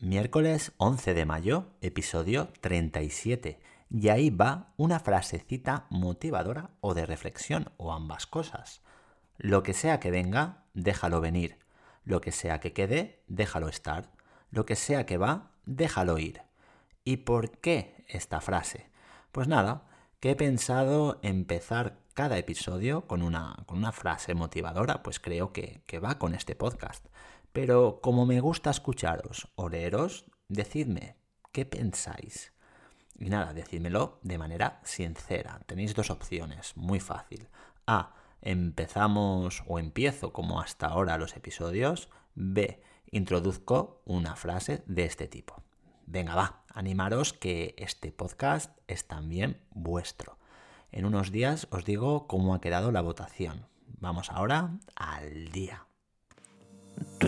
Miércoles 11 de mayo, episodio 37. Y ahí va una frasecita motivadora o de reflexión, o ambas cosas. Lo que sea que venga, déjalo venir. Lo que sea que quede, déjalo estar. Lo que sea que va, déjalo ir. ¿Y por qué esta frase? Pues nada, que he pensado empezar cada episodio con una, con una frase motivadora, pues creo que, que va con este podcast. Pero como me gusta escucharos o leeros, decidme qué pensáis. Y nada, decídmelo de manera sincera. Tenéis dos opciones, muy fácil. A. Empezamos o empiezo como hasta ahora los episodios. B. Introduzco una frase de este tipo. Venga, va, animaros que este podcast es también vuestro. En unos días os digo cómo ha quedado la votación. Vamos ahora al día.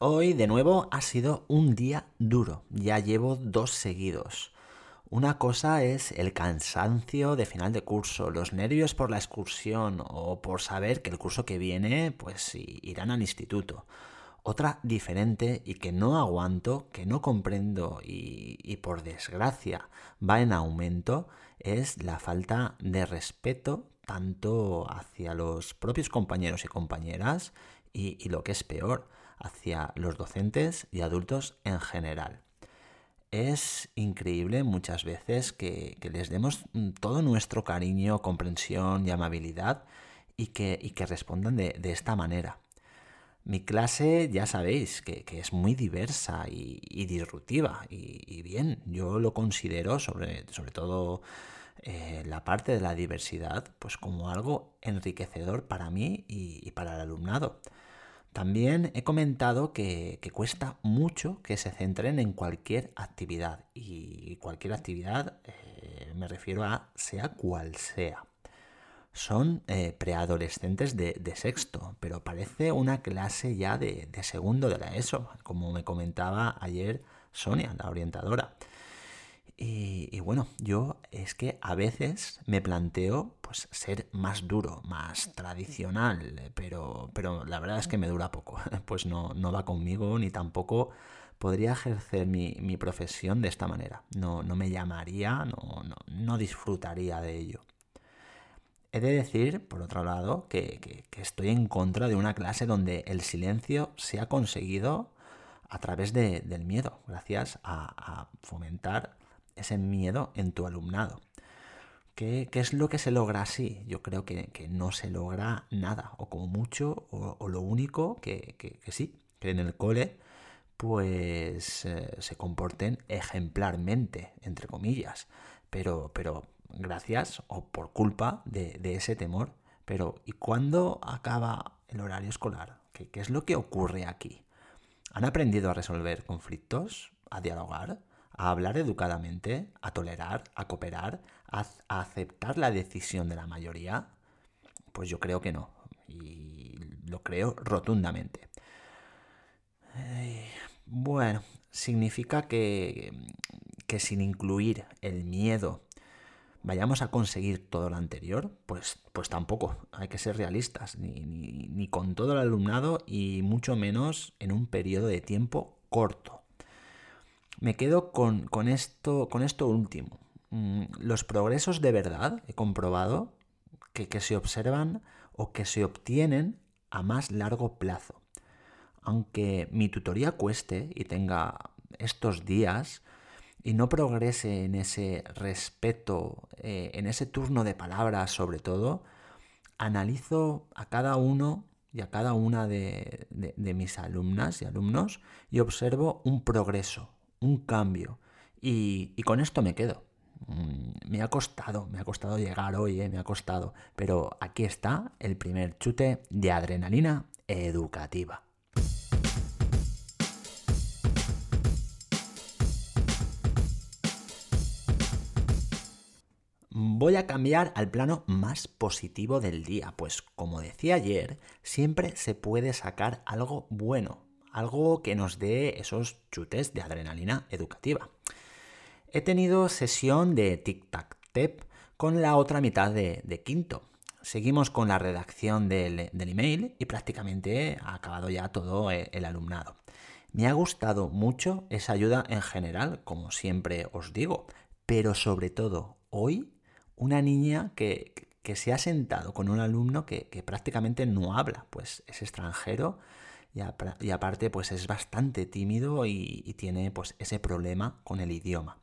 Hoy de nuevo ha sido un día duro, ya llevo dos seguidos. Una cosa es el cansancio de final de curso, los nervios por la excursión o por saber que el curso que viene pues irán al instituto. Otra diferente y que no aguanto, que no comprendo y, por desgracia va en aumento es la falta de respeto tanto hacia los propios compañeros y compañeras y lo que es peor, hacia los docentes y adultos en general. Es increíble muchas veces que, les demos todo nuestro cariño, comprensión y amabilidad y que, que respondan de, esta manera. Mi clase ya sabéis que, es muy diversa y, disruptiva y, bien, yo lo considero sobre, sobre todo eh, la parte de la diversidad pues como algo enriquecedor para mí y para el alumnado. También he comentado que, cuesta mucho que se centren en cualquier actividad y cualquier actividad eh, me refiero a sea cual sea. Son eh, preadolescentes de, sexto, pero parece una clase ya de, segundo de la ESO, como me comentaba ayer Sonia, la orientadora. Y, bueno, yo es que a veces me planteo pues ser más duro, más tradicional, pero, pero la verdad es que me dura poco, pues no, no va conmigo ni tampoco podría ejercer mi, profesión de esta manera. No, no me llamaría, no, no, disfrutaría de ello. He de decir, por otro lado, que, estoy en contra de una clase donde el silencio se ha conseguido a través del miedo, gracias a fomentar ese miedo en tu alumnado. ¿Qué, es lo que se logra así? Yo creo que, no se logra nada, o como mucho, o, lo único que, sí, que en el cole pues eh, se comporten ejemplarmente, entre comillas, pero, pero gracias o por culpa de, ese temor. Pero ¿y cuándo acaba el horario escolar? ¿Qué, ¿Qué es lo que ocurre aquí? ¿Han aprendido a resolver conflictos? ¿A dialogar? A hablar educadamente, a tolerar, a cooperar, a, aceptar la decisión de la mayoría? Pues yo creo que no. Y lo creo rotundamente. bueno, significa que, que sin incluir el miedo vayamos a conseguir todo lo anterior, pues, pues tampoco, hay que ser realistas, ni, ni, con todo el alumnado y mucho menos en un periodo de tiempo corto. Me quedo con, esto, último. Mm, los progresos de verdad, he comprobado, que, que se observan o que se obtienen a más largo plazo. Aunque mi tutoría cueste y tenga estos días y no progrese en ese respeto, eh, en ese turno de palabras sobre todo, analizo a cada uno y a cada una de mis alumnas y alumnos y observo un progreso, un cambio. Y, y con esto me quedo. Mm, me ha costado, me ha costado llegar hoy, eh, me ha costado. Pero aquí está el primer chute de adrenalina educativa. voy a cambiar al plano más positivo del día, pues como decía ayer, siempre se puede sacar algo bueno algo que nos dé esos chutes de adrenalina educativa. He tenido sesión de tic-tac-tep con la otra mitad de, quinto. Seguimos con la redacción del, email y prácticamente ha acabado ya todo el alumnado. Me ha gustado mucho esa ayuda en general, como siempre os digo, pero sobre todo hoy una niña que, se ha sentado con un alumno que, prácticamente no habla, pues es extranjero y, aparte pues es bastante tímido y, y, tiene pues ese problema con el idioma.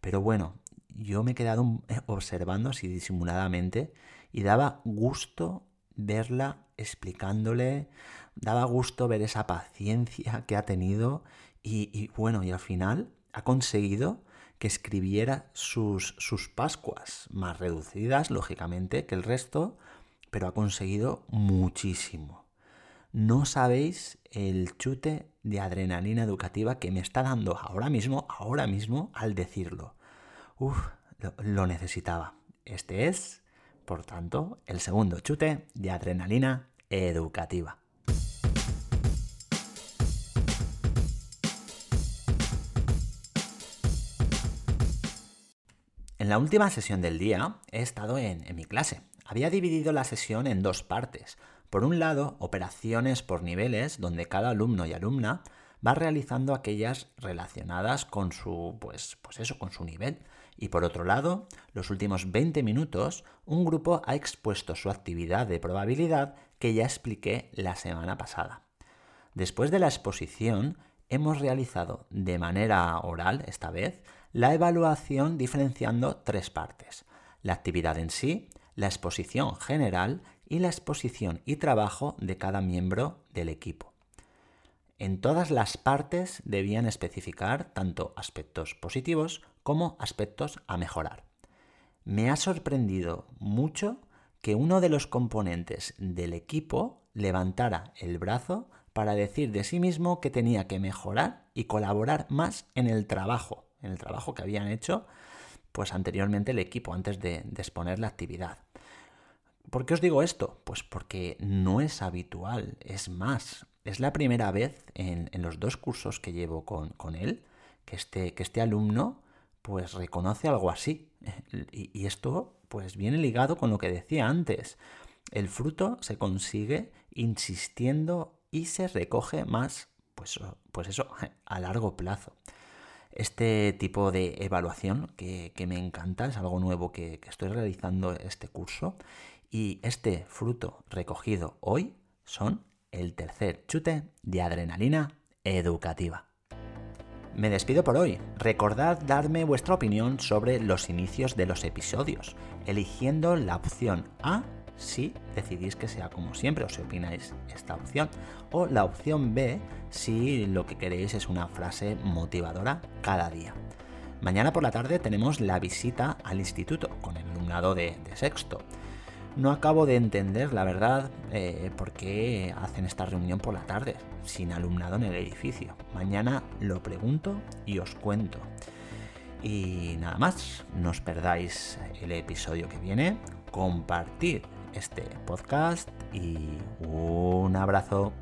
Pero bueno, yo me he quedado observando así disimuladamente y daba gusto verla explicándole, daba gusto ver esa paciencia que ha tenido y, bueno, y al final ha conseguido que escribiera sus, sus Pascuas, más reducidas, lógicamente, que el resto, pero ha conseguido muchísimo. No sabéis el chute de adrenalina educativa que me está dando ahora mismo, ahora mismo, al decirlo. Uf, lo necesitaba. Este es, por tanto, el segundo chute de adrenalina educativa. En la última sesión del día he estado en, mi clase. Había dividido la sesión en dos partes. Por un lado, operaciones por niveles, donde cada alumno y alumna va realizando aquellas relacionadas con su, pues, pues eso, con su nivel. Y por otro lado, los últimos 20 minutos, un grupo ha expuesto su actividad de probabilidad que ya expliqué la semana pasada. Después de la exposición, hemos realizado de manera oral, esta vez, la evaluación diferenciando tres partes. La actividad en sí, la exposición general y la exposición y trabajo de cada miembro del equipo. En todas las partes debían especificar tanto aspectos positivos como aspectos a mejorar. Me ha sorprendido mucho que uno de los componentes del equipo levantara el brazo para decir de sí mismo que tenía que mejorar y colaborar más en el trabajo, en el trabajo que habían hecho pues anteriormente el equipo antes de, exponer la actividad. ¿Por qué os digo esto? Pues porque no es habitual, es más, es la primera vez en, los dos cursos que llevo con, él que este, que este alumno pues reconoce algo así. Y, esto pues viene ligado con lo que decía antes. El fruto se consigue insistiendo y se recoge más, pues, pues eso, a largo plazo. Este tipo de evaluación que, me encanta, es algo nuevo que, que estoy realizando este curso y este fruto recogido hoy son el tercer chute de adrenalina educativa. Me despido por hoy. Recordad darme vuestra opinión sobre los inicios de los episodios, eligiendo la opción A si decidís que sea como siempre o si opináis esta opción. O la opción B si lo que queréis es una frase motivadora cada día. Mañana por la tarde tenemos la visita al instituto con el alumnado de, sexto. No acabo de entender, la verdad, eh, por qué hacen esta reunión por la tarde, sin alumnado en el edificio. Mañana lo pregunto y os cuento. Y nada más, no os perdáis el episodio que viene, compartir este podcast y un abrazo.